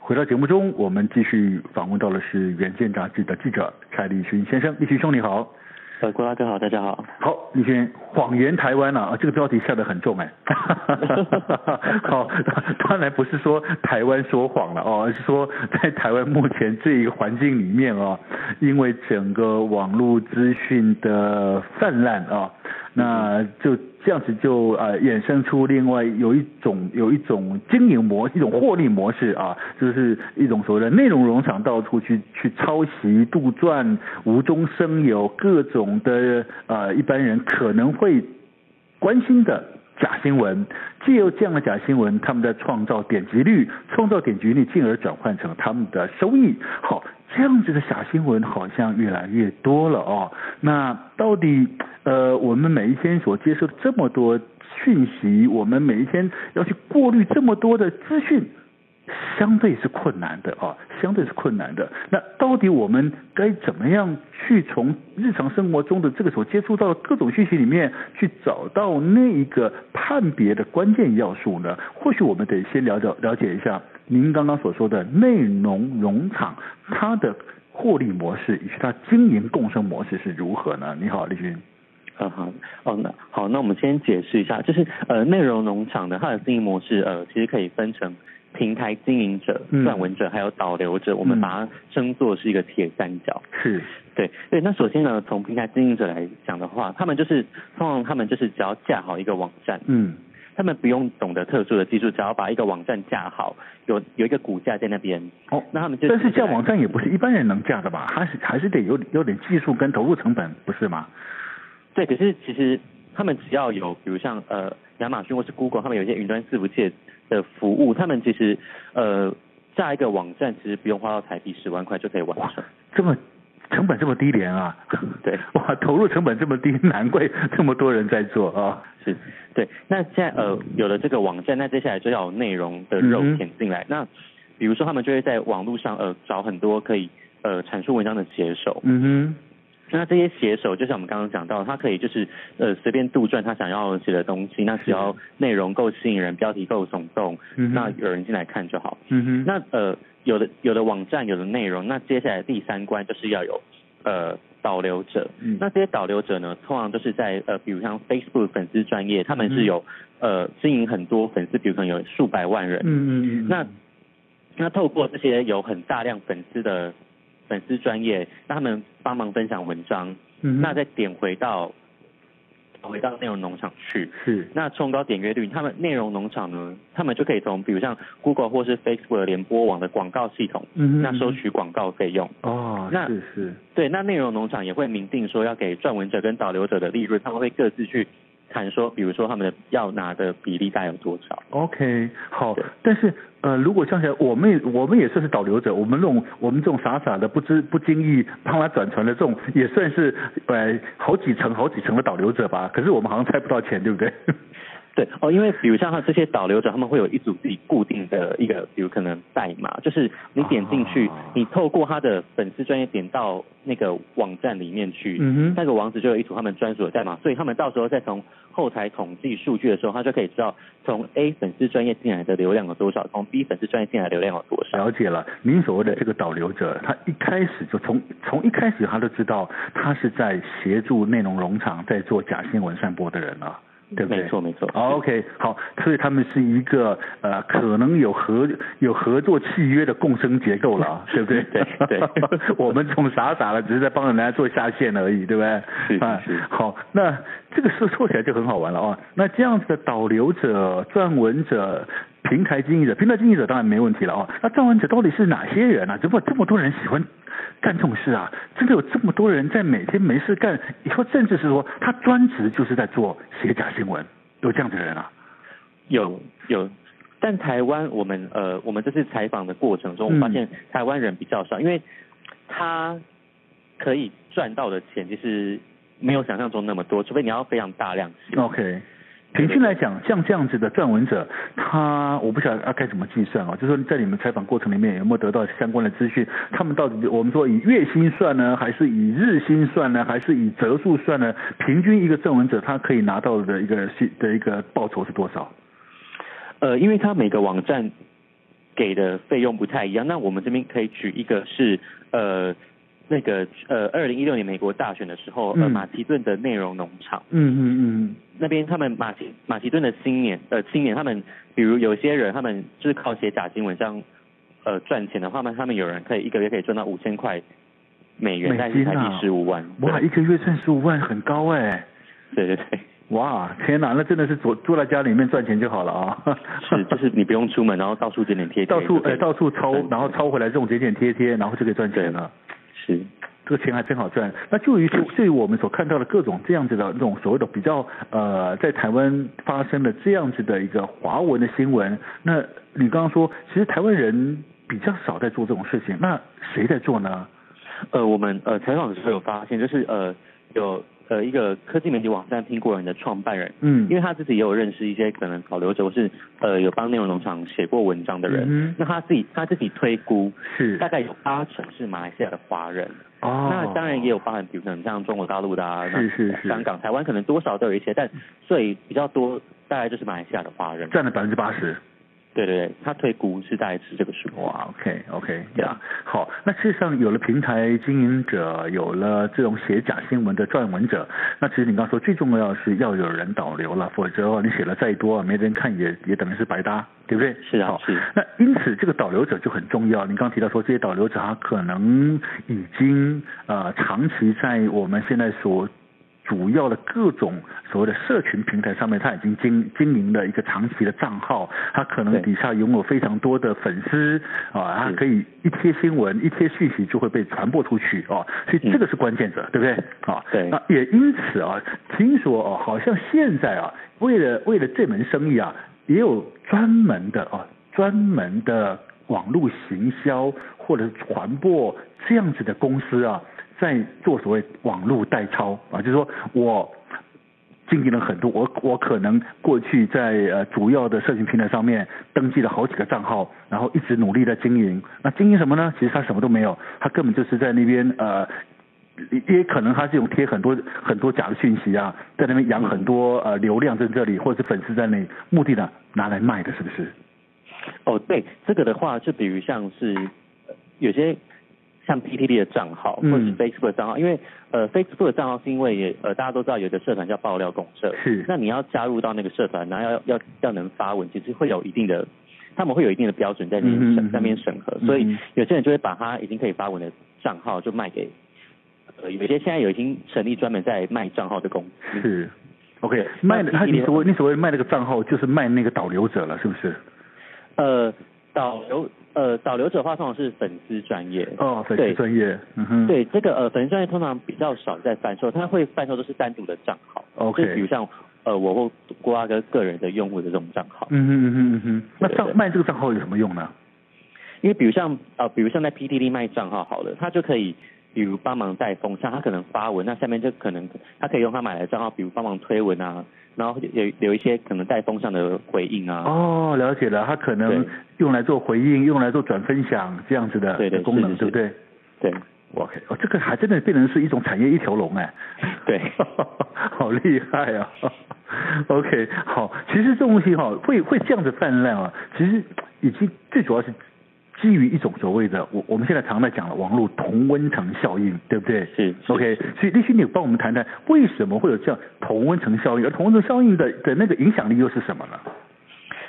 回到节目中，我们继续访问到的是《原件》杂志的记者蔡立勋先生，立勋兄你好。呃，郭大哥好，大家好。好，立勋，谎言台湾啊，这个标题下得很重哎。好，当然不是说台湾说谎了哦，而是说在台湾目前这一个环境里面啊，因为整个网络资讯的泛滥啊。那就这样子就呃衍生出另外有一种有一种经营模一种获利模式啊，就是一种所谓的内容农场到处去去抄袭杜撰无中生有各种的呃一般人可能会关心的假新闻，借由这样的假新闻，他们在创造点击率，创造点击率进而转换成他们的收益。好，这样子的假新闻好像越来越多了哦。那到底？呃，我们每一天所接受的这么多讯息，我们每一天要去过滤这么多的资讯，相对是困难的啊，相对是困难的。那到底我们该怎么样去从日常生活中的这个所接触到的各种讯息里面，去找到那一个判别的关键要素呢？或许我们得先了解了解一下您刚刚所说的内容农场，它的获利模式以及它经营共生模式是如何呢？你好，李军。嗯好，哦那好，那我们先解释一下，就是呃内容农场的它的经营模式呃其实可以分成平台经营者、撰文者还有导流者，嗯、我们把它称作是一个铁三角。是，对对。那首先呢，从平台经营者来讲的话，他们就是通常他们就是只要架好一个网站，嗯，他们不用懂得特殊的技术，只要把一个网站架好，有有一个骨架在那边。哦，那他们就但是架网站也不是一般人能架的吧？还是还是得有有点技术跟投入成本，不是吗？对，可是其实他们只要有，比如像呃亚马逊或是 Google，他们有一些云端伺服器的服务，他们其实呃下一个网站，其实不用花到台币十万块就可以完成。这么成本这么低廉啊？对，哇，投入成本这么低，难怪这么多人在做啊。是，对。那现在呃有了这个网站，那接下来就要有内容的肉填进来。嗯、那比如说他们就会在网络上呃找很多可以呃阐述文章的写手。嗯哼。那这些写手，就像我们刚刚讲到，他可以就是呃随便杜撰他想要写的东西，那只要内容够吸引人，标题够耸动，嗯、那有人进来看就好。嗯哼。那呃有的有的网站有的内容，那接下来第三关就是要有呃导流者。嗯。那这些导流者呢，通常都是在呃比如像 Facebook 粉丝专业，他们是有、嗯、呃经营很多粉丝，比如可能有数百万人。嗯嗯嗯。那那透过这些有很大量粉丝的。粉丝专业，让他们帮忙分享文章，嗯，那再点回到回到内容农场去，是，那冲高点阅率，他们内容农场呢，他们就可以从比如像 Google 或是 Facebook 的联播网的广告系统，嗯，那收取广告费用，哦，那是是，对，那内容农场也会明定说要给撰文者跟导流者的利润，他们会各自去。谈说，比如说他们的要拿的比例大概有多少？OK，好。但是呃，如果像起来，我们我们也算是导流者，我们这种我们这种傻傻的不知不经意帮他转传的这种，也算是呃好几层好几层的导流者吧。可是我们好像猜不到钱，对不对？对哦，因为比如像他这些导流者，他们会有一组自己固定的一个，比如可能代码，就是你点进去，啊、你透过他的粉丝专业点到那个网站里面去，嗯哼，那个网址就有一组他们专属的代码，所以他们到时候再从后台统计数据的时候，他就可以知道从 A 粉丝专业进来的流量有多少，从 B 粉丝专业进来的流量有多少。了解了，您所谓的这个导流者，他一开始就从从一开始他就知道他是在协助内容农场在做假新闻散播的人了。对不对？没错没错。OK，好，所以他们是一个呃可能有合有合作契约的共生结构了，对不对？对对。我们总傻傻的只是在帮人家做下线而已，对不对？是是，是。好，那这个事做起来就很好玩了啊。那这样子的导流者、撰文者、平台经营者，平台经营者当然没问题了啊。那撰文者到底是哪些人啊？怎么这么多人喜欢？干这种事啊，真的有这么多人在每天没事干？你说甚至是说他专职就是在做写假新闻，有这样的人啊？有有，但台湾我们呃，我们这次采访的过程中，我发现台湾人比较少，嗯、因为他可以赚到的钱其实没有想象中那么多，除非你要非常大量。OK。平均来讲，像这样子的撰文者，他我不晓得啊该怎么计算啊？就是说在你们采访过程里面有没有得到相关的资讯？他们到底我们说以月薪算呢，还是以日薪算呢，还是以折数算呢？平均一个撰文者他可以拿到的一个薪的一个报酬是多少？呃，因为他每个网站给的费用不太一样，那我们这边可以举一个是呃。那个呃，二零一六年美国大选的时候，呃，马其顿的内容农场，嗯嗯嗯，那边他们马其马其顿的青年呃青年，他们比如有些人他们就是靠写假新闻这样呃赚钱的话，那他们有人可以一个月可以赚到五千块美元，但是台币十五万，哇，一个月赚十五万很高哎，对对对，哇，天哪，那真的是坐坐在家里面赚钱就好了啊，是，就是你不用出门，然后到处剪剪贴贴，到处哎到处抄，然后抽回来这种剪剪贴贴，然后就可以赚钱了。是，这个钱还真好赚。那就于就对于我们所看到的各种这样子的那种所谓的比较呃，在台湾发生的这样子的一个华文的新闻，那你刚刚说，其实台湾人比较少在做这种事情，那谁在做呢？呃，我们呃采访的时候有发现，就是呃有。呃，一个科技媒体网站苹果人的创办人，嗯，因为他自己也有认识一些可能保留者或是呃有帮内容农场写过文章的人，嗯，那他自己他自己推估是。大概有八成是马来西亚的华人，哦，那当然也有包含比如可能像中国大陆的啊，是是是，香港、台湾可能多少都有一些，但所以比较多大概就是马来西亚的华人。占了百分之八十。对对对，他退股是大概是这个数。哇，OK OK，对啊，好，那事实上有了平台经营者，有了这种写假新闻的撰文者，那其实你刚刚说最重要是要有人导流了，否则你写了再多，没人看也也等于是白搭，对不对？是啊，是。那因此这个导流者就很重要。你刚刚提到说这些导流者他可能已经呃长期在我们现在所。主要的各种所谓的社群平台上面，他已经经经营了一个长期的账号，他可能底下拥有非常多的粉丝啊，他可以一贴新闻、一贴讯息就会被传播出去哦，所以这个是关键者，对不对？啊，对。那也因此啊，听说哦，好像现在啊，为了为了这门生意啊，也有专门的啊，专门的网络行销或者是传播这样子的公司啊。在做所谓网络代操啊，就是说我经营了很多，我我可能过去在呃主要的社群平台上面登记了好几个账号，然后一直努力在经营。那经营什么呢？其实他什么都没有，他根本就是在那边呃，也可能他是用贴很多很多假的讯息啊，在那边养很多呃流量在这里，或者是粉丝在那里，目的呢拿来卖的，是不是？哦，对，这个的话，就比如像是有些。像 PTT 的账号，或者是 Facebook 的账号，嗯、因为呃 Facebook 的账号是因为也呃大家都知道有一个社团叫爆料公社，是，那你要加入到那个社团，然后要要要能发文，其实会有一定的，他们会有一定的标准在那边审、嗯、在那边审核，所以有些人就会把他已经可以发文的账号就卖给，呃有些现在有已经成立专门在卖账号的公司，是，OK，卖的他你所谓你所谓卖那个账号就是卖那个导流者了，是不是？呃，导流。呃，导流者的话通常是粉丝专业。哦，粉丝专业，嗯哼，对这个呃粉丝专业通常比较少在贩售，他会贩售都是单独的账号，OK，就比如像呃我或郭阿哥个人的用户的这种账号，嗯哼嗯哼嗯哼，那账卖这个账号有什么用呢？因为比如像呃比如像在 PTT 卖账号好了，他就可以。比如帮忙带风向，他可能发文，那下面就可能他可以用他买来的账号，比如帮忙推文啊，然后有有一些可能带风向的回应啊。哦，了解了，他可能用来做回应，用来做转分享这样子的功能，对不对？对，OK，哦，这个还真的变成是一种产业一条龙哎。对，好厉害啊。OK，好，其实这东西哈会会这样子泛滥啊，其实已经最主要是。基于一种所谓的我我们现在常在讲的网络同温层效应，对不对？是。OK，所以立新，你帮我们谈谈为什么会有这样同温层效应？而同温层效应的的那个影响力又是什么呢？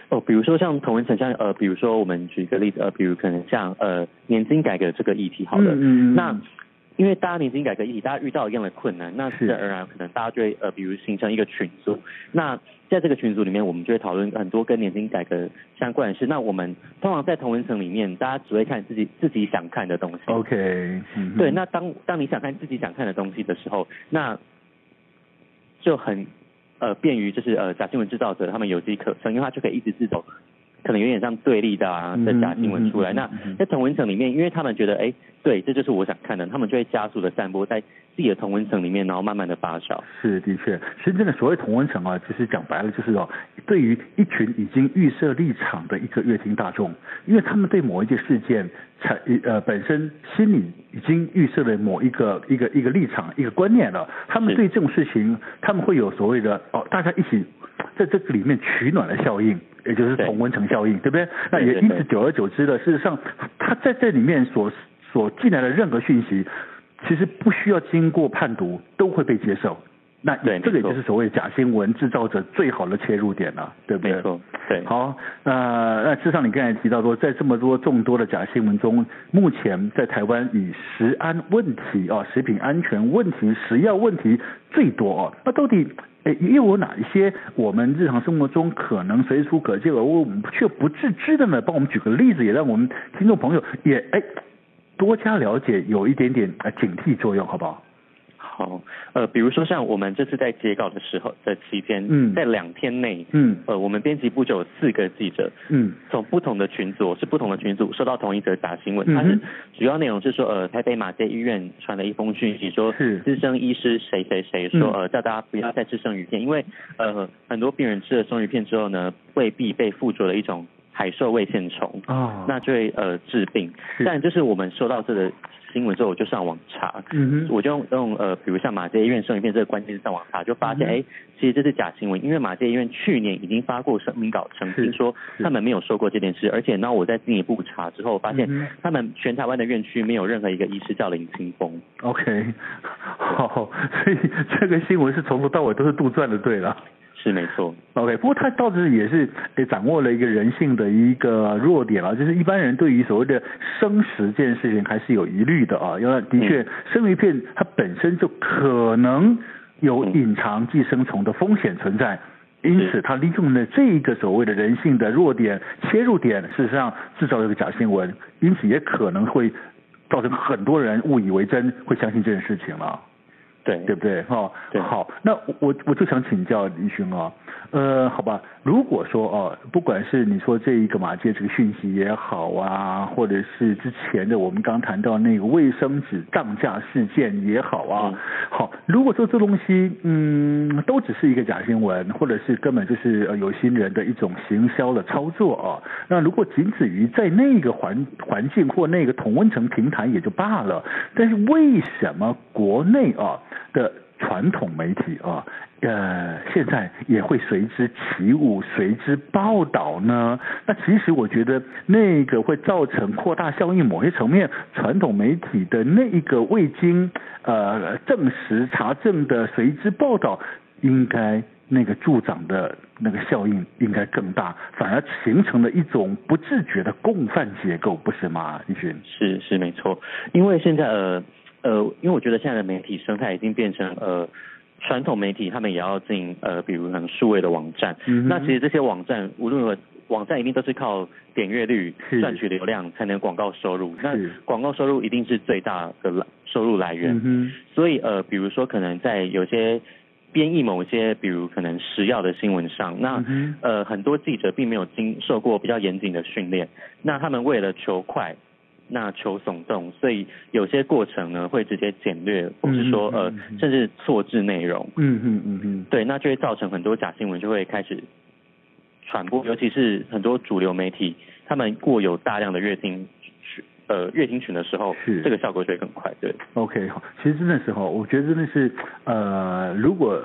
哦，比如说像同温层，像呃，比如说我们举一个例子，呃，比如可能像呃年金改革这个议题，好了，嗯嗯那因为大家年金改革议题，大家遇到一样的困难，那自然而然可能大家就会呃，比如形成一个群组，那在这个群组里面，我们就会讨论很多跟年轻改革相关的事。那我们通常在同文层里面，大家只会看自己自己想看的东西。OK，嗯，对，那当当你想看自己想看的东西的时候，那就很。呃，便于就是呃假新闻制造者他们有机可乘，因为他就可以一直自走，可能有点像对立的啊的假新闻出来。嗯嗯嗯嗯嗯、那在同文层里面，因为他们觉得哎，对，这就是我想看的，他们就会加速的散播在自己的同文层里面，然后慢慢的发酵。是的确，深圳的所谓同文层啊，其实讲白了就是哦，对于一群已经预设立场的一个乐听大众，因为他们对某一件事件。产呃本身心里已经预设了某一个一个一个立场一个观念了，他们对这种事情他们会有所谓的哦，大家一起在这个里面取暖的效应，也就是同温层效应，对，对不对？那也因此久而久之的，事实上他在这里面所所进来的任何讯息，其实不需要经过判读都会被接受。那对，这个也就是所谓假新闻制造者最好的切入点了，对不对？没错，对。好，那那事实上你刚才提到说，在这么多众多的假新闻中，目前在台湾以食安问题啊、食品安全问题、食药问题最多哦。那到底诶又有哪一些我们日常生活中可能随处可见而我们却不自知的呢？帮我们举个例子，也让我们听众朋友也诶多加了解，有一点点呃警惕作用，好不好？好，呃，比如说像我们这次在截稿的时候的期间，嗯，在两天内，嗯，呃，我们编辑部就有四个记者，嗯，从不同的群组，是不同的群组收到同一则假新闻，嗯，它是主要内容是说，呃，台北马偕医院传了一封讯息，说是。资深医师谁谁谁说，呃，叫大家不要再吃生鱼片，因为呃，很多病人吃了生鱼片之后呢，未必被附着了一种海兽胃线虫，哦，那就会呃治病，但就是我们收到这个。新闻之后我就上网查，我就用用呃，比如像马偕医院生鱼片这个关键字上网查，就发现哎、嗯，其实这是假新闻，因为马偕医院去年已经发过声明稿澄清说他们没有说过这件事，而且呢，我在进一步查之后发现，他们全台湾的院区没有任何一个医师叫林清峰。OK，好，所以这个新闻是从头到尾都是杜撰的，对了。是没错，OK，不过他倒是也是也掌握了一个人性的一个弱点啊，就是一般人对于所谓的生食这件事情还是有疑虑的啊，因为的确生鱼片它本身就可能有隐藏寄生虫的风险存在，因此他利用了这一个所谓的人性的弱点切入点，事实上制造了一个假新闻，因此也可能会造成很多人误以为真，会相信这件事情了。对，对不对？哈，对，好，那我我就想请教李勋啊，呃，好吧，如果说哦，不管是你说这一个马街这个讯息也好啊，或者是之前的我们刚谈到那个卫生纸涨价事件也好啊，嗯、好，如果说这东西嗯都只是一个假新闻，或者是根本就是呃有心人的一种行销的操作啊，那如果仅止于在那个环环境或那个同温层平台也就罢了，但是为什么国内啊？的传统媒体啊，呃，现在也会随之起舞，随之报道呢。那其实我觉得，那个会造成扩大效应，某些层面，传统媒体的那一个未经呃证实查证的随之报道，应该那个助长的那个效应应该更大，反而形成了一种不自觉的共犯结构，不是吗？立勋？是是没错，因为现在呃。呃，因为我觉得现在的媒体生态已经变成呃，传统媒体他们也要进呃，比如可能数位的网站。嗯。那其实这些网站无论如何，网站一定都是靠点阅率赚取流量才能广告收入。那广告收入一定是最大的来收入来源。嗯。所以呃，比如说可能在有些编译某些比如可能食药的新闻上，那呃很多记者并没有经受过比较严谨的训练，那他们为了求快。那求耸动，所以有些过程呢会直接简略，或是说呃，甚至错字内容。嗯嗯嗯嗯。对，那就会造成很多假新闻就会开始传播，尤其是很多主流媒体，他们过有大量的阅听群，呃，阅听群的时候，是这个效果就会更快。对。OK，其实真的是哈，我觉得真的是呃，如果。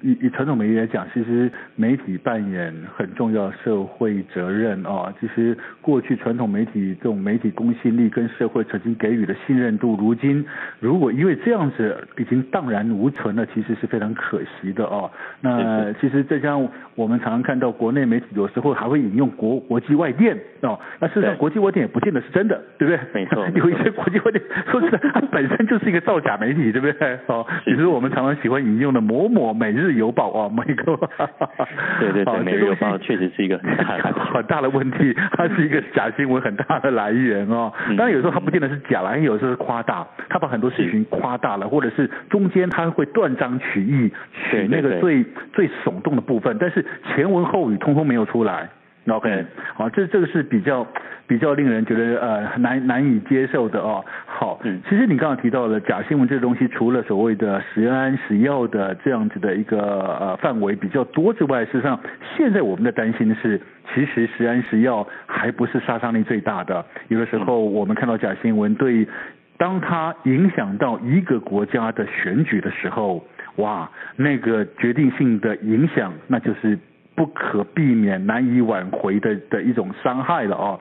以以传统媒体来讲，其实媒体扮演很重要社会责任啊。其实过去传统媒体这种媒体公信力跟社会曾经给予的信任度，如今如果因为这样子已经荡然无存了，其实是非常可惜的哦。那其实这像我们常常看到国内媒体有时候还会引用国国际外电哦，那事实上国际外电也不见得是真的，对不对？没错，有一些国际外电说实在，它本身就是一个造假媒体，对不对？哦，比如说我们常常喜欢引用的某某每日。邮报啊，每个，对对对，每日邮报确实是一个很大的 很大的问题，它是一个假新闻很大的来源哦。当然有时候它不见得是假啦，因为有时候是夸大，它把很多事情夸大了，或者是中间它会断章取义，取那个最最耸动的部分，但是前文后语通通没有出来。OK，好，这这个是比较比较令人觉得呃难难以接受的哦。好，嗯，其实你刚刚提到了假新闻这个东西，除了所谓的食安食药的这样子的一个呃范围比较多之外，事实上现在我们的担心是，其实食安食药还不是杀伤力最大的。有的时候我们看到假新闻，对，当它影响到一个国家的选举的时候，哇，那个决定性的影响，那就是。不可避免、难以挽回的的一种伤害了啊！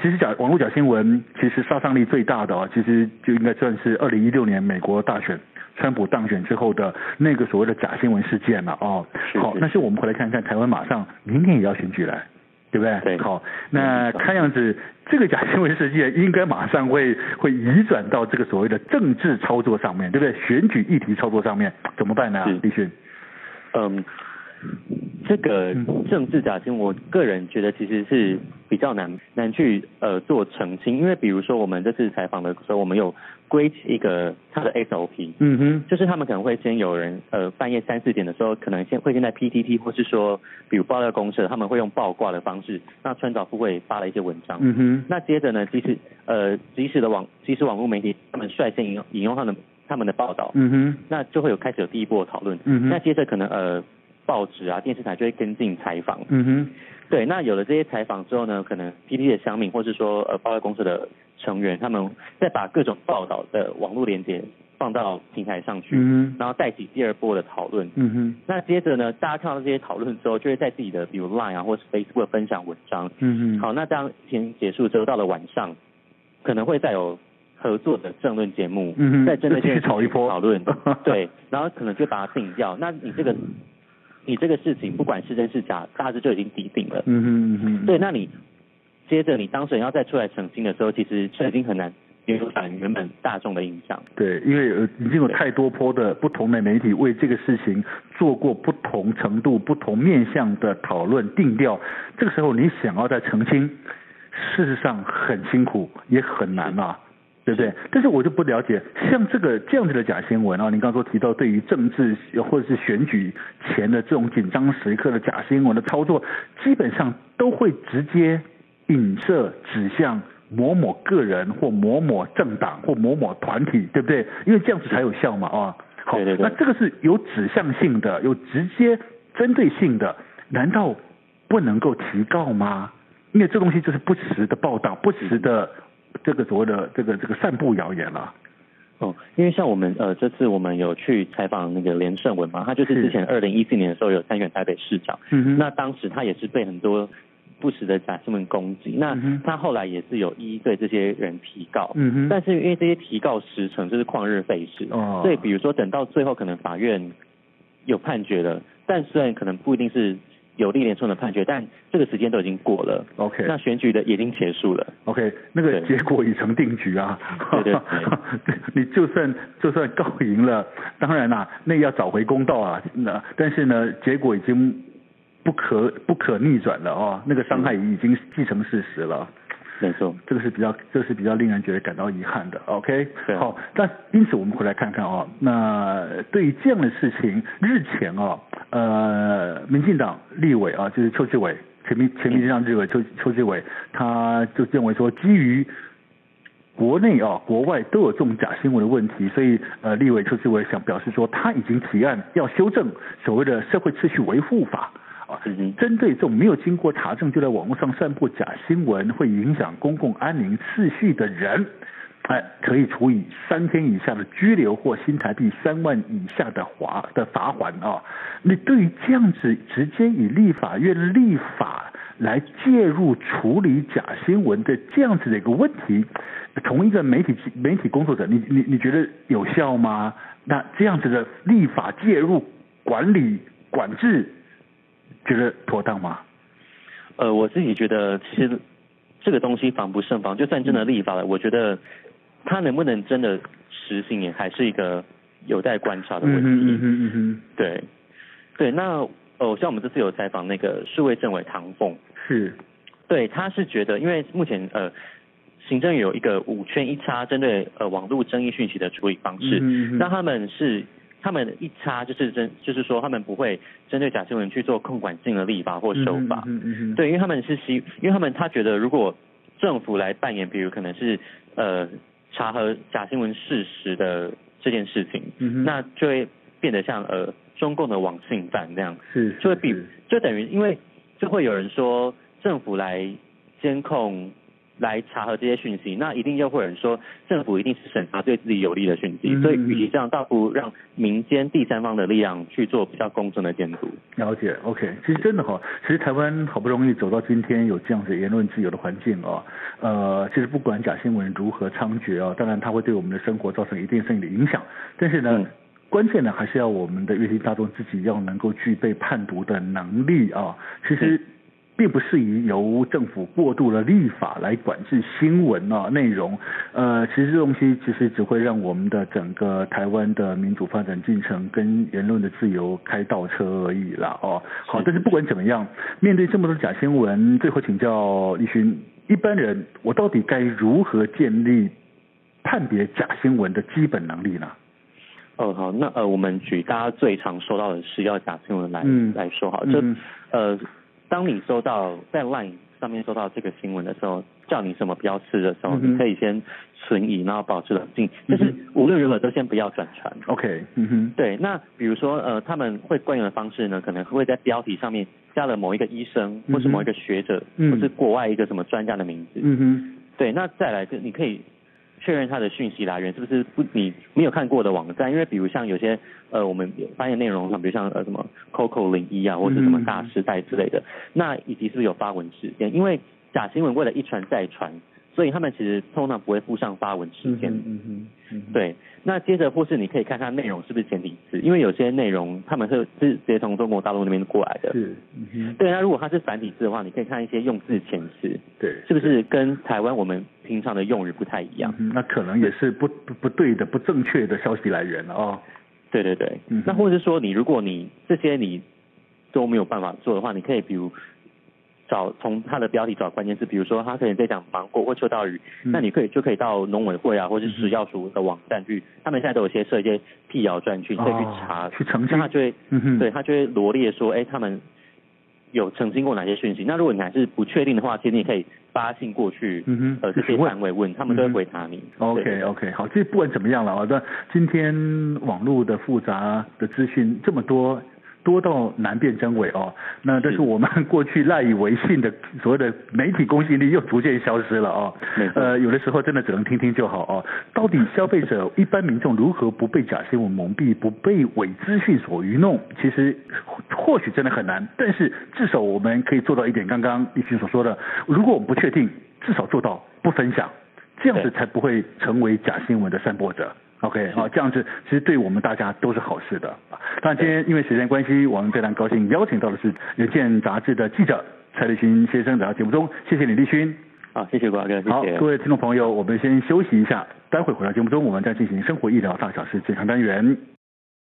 其实假网络假新闻，其实杀伤力最大的啊，其实就应该算是二零一六年美国大选，川普当选之后的那个所谓的假新闻事件了啊。好，那是我们回来看看台湾，马上明天也要选举了，对不对？对。好，那看样子这个假新闻事件应该马上会会移转到这个所谓的政治操作上面，对不对？选举议题操作上面怎么办呢？李迅。嗯。这个政治假新闻，我个人觉得其实是比较难难去呃做澄清，因为比如说我们这次采访的时候，我们有归一个他的 SOP，嗯哼，就是他们可能会先有人呃半夜三四点的时候，可能先会先在 PTT 或是说比如爆料公社，他们会用爆挂的方式，那川岛富会发了一些文章，嗯哼，那接着呢，即使呃即使的网即使网络媒体，他们率先引用引用他们他们的报道，嗯哼，那就会有开始有第一波的讨论，嗯哼，那接着可能呃。报纸啊，电视台就会跟进采访。嗯哼，对，那有了这些采访之后呢，可能 PTT 的乡民，或是说呃爆料公司的成员，他们再把各种报道的网络连接放到平台上去，嗯哼，然后带起第二波的讨论。嗯哼，那接着呢，大家看到这些讨论之后，就会在自己的比如 Line 啊，或是 Facebook 分享文章。嗯哼，好，那当天结束之后，到了晚上，可能会再有合作的政论节目，嗯哼，再针对这些炒一波讨论。对，然后可能就把它定掉。那你这个。你这个事情不管是真是假，大致就已经底定了。嗯哼嗯哼。对，那你接着你当事人要再出来澄清的时候，其实就已经很难影响原本大众的印象。对，因为已经有太多波的不同的媒体为这个事情做过不同程度、不同面向的讨论定调，这个时候你想要再澄清，事实上很辛苦，也很难啊。对不对？但是我就不了解，像这个这样子的假新闻啊，你刚刚说提到对于政治或者是选举前的这种紧张时刻的假新闻的操作，基本上都会直接影射指向某某个人或某某政党或某某团体，对不对？因为这样子才有效嘛，啊，好，对对对，那这个是有指向性的，有直接针对性的，难道不能够提告吗？因为这东西就是不实的报道，不实的。这个所谓的这个这个散布谣言了，哦，因为像我们呃这次我们有去采访那个连胜文嘛，他就是之前二零一四年的时候有参选台北市长，嗯哼，那当时他也是被很多不实的假新闻攻击，那他后来也是有一一对这些人提告，嗯哼，但是因为这些提告时程就是旷日费时，哦，所以比如说等到最后可能法院有判决了，但虽然可能不一定是。有利连串的判决，但这个时间都已经过了。OK，那选举的已经结束了。OK，那个结果已成定局啊。对对，对，你就算就算告赢了，当然啦、啊，那要找回公道啊。那但是呢，结果已经不可不可逆转了哦，那个伤害已经既成事实了。没错，这个是比较，这个是比较令人觉得感到遗憾的。OK，好，那因此我们回来看看啊，那对于这样的事情，日前啊，呃，民进党立委啊，就是邱志伟，前民前民进党立委邱邱志伟，他就认为说，基于国内啊、国外都有这种假新闻的问题，所以呃，立委邱志伟想表示说，他已经提案要修正所谓的社会秩序维护法。针对这种没有经过查证就在网络上散布假新闻，会影响公共安宁秩序的人，哎，可以处以三天以下的拘留或新台币三万以下的罚的罚款啊。你对于这样子直接以立法院立法来介入处理假新闻的这样子的一个问题，从一个媒体媒体工作者，你你你觉得有效吗？那这样子的立法介入管理管制，觉得妥当吗？呃，我自己觉得其实这个东西防不胜防，就算真的立法了，嗯、我觉得。他能不能真的实行，也还是一个有待观察的问题。嗯嗯嗯嗯对，对，那呃，像我们这次有采访那个数位政委唐凤，是，对，他是觉得，因为目前呃，行政有一个五圈一叉针对呃网络争议讯息的处理方式，嗯那他们是他们一叉就是针，就是说他们不会针对假新闻去做控管性的立法或修法。嗯嗯嗯对，因为他们是希，因为他们他觉得如果政府来扮演，比如可能是呃。查核假新闻事实的这件事情，嗯、那就会变得像呃中共的网信办这样，是，就会比就等于因为就会有人说政府来监控。来查核这些讯息，那一定又会有人说政府一定是审查对自己有利的讯息，嗯、所以与其这样，倒不如让民间第三方的力量去做比较公正的监督。了解，OK，其实真的哈，其实台湾好不容易走到今天有这样子言论自由的环境哦，呃，其实不管假新闻如何猖獗哦，当然它会对我们的生活造成一定性的影响，但是呢，嗯、关键呢还是要我们的阅听大众自己要能够具备判读的能力啊、哦，其实。并不适宜由政府过度的立法来管制新闻啊内容，呃，其实这东西其实只会让我们的整个台湾的民主发展进程跟言论的自由开倒车而已啦哦。好，但是不管怎么样，面对这么多假新闻，最后请教立勋，一般人我到底该如何建立判别假新闻的基本能力呢？哦，好，那呃，我们举大家最常收到的是要假新闻来、嗯、来说好，就、嗯、呃。当你收到在 LINE 上面收到这个新闻的时候，叫你什么不要吃的时候，嗯、你可以先存疑，然后保持冷静。就、是无论如何都先不要转传。OK，嗯哼，对。那比如说呃，他们会惯用的方式呢，可能会在标题上面加了某一个医生，或是某一个学者，嗯、或是国外一个什么专家的名字。嗯哼，对。那再来就你可以。确认他的讯息来源是不是不你没有看过的网站，因为比如像有些呃我们发现内容上，比如像呃什么 Coco 零一啊，或者什么大时代之类的，嗯、那以及是不是有发文时间？因为假新闻为了一传再传，所以他们其实通常不会附上发文时间。嗯嗯嗯。对，那接着或是你可以看看内容是不是简体字，因为有些内容他们是是直接从中国大陆那边过来的。是。嗯、对，那如果它是繁体字的话，你可以看一些用字遣词。对。是不是跟台湾我们？平常的用语不太一样，嗯、那可能也是不不不对的、不正确的消息来源了哦。对对对，嗯、那或者是说，你如果你这些你都没有办法做的话，你可以比如找从它的标题找关键字，比如说他可能在讲芒果或秋刀鱼，嗯、那你可以就可以到农委会啊，或者是食药署的网站去，他们现在都有些设一些辟谣专区，你可以去查，哦、去澄清，他就会，嗯、对他就会罗列说，哎，他们。有澄清过哪些讯息？那如果你还是不确定的话，其实你可以发信过去，嗯哼，呃，这些单位问，他们都会回答你。嗯、OK OK，好，这不管怎么样了，好的，今天网络的复杂的资讯这么多。多到难辨真伪哦，那这是我们过去赖以为信的 所谓的媒体公信力又逐渐消失了哦。呃，有的时候真的只能听听就好哦。到底消费者一般民众如何不被假新闻蒙蔽，不被伪资讯所愚弄？其实或许真的很难，但是至少我们可以做到一点。刚刚立勋所说的，如果我们不确定，至少做到不分享，这样子才不会成为假新闻的散播者。OK，好，这样子其实对我们大家都是好事的。当然，今天因为时间关系，我们非常高兴邀请到的是《邮件》杂志的记者蔡立勋先生来到节目中。谢谢李，立勋。好，谢谢瓜哥，谢谢。好，各位听众朋友，我们先休息一下，待会回到节目中，我们再进行生活医疗大小事健康单元。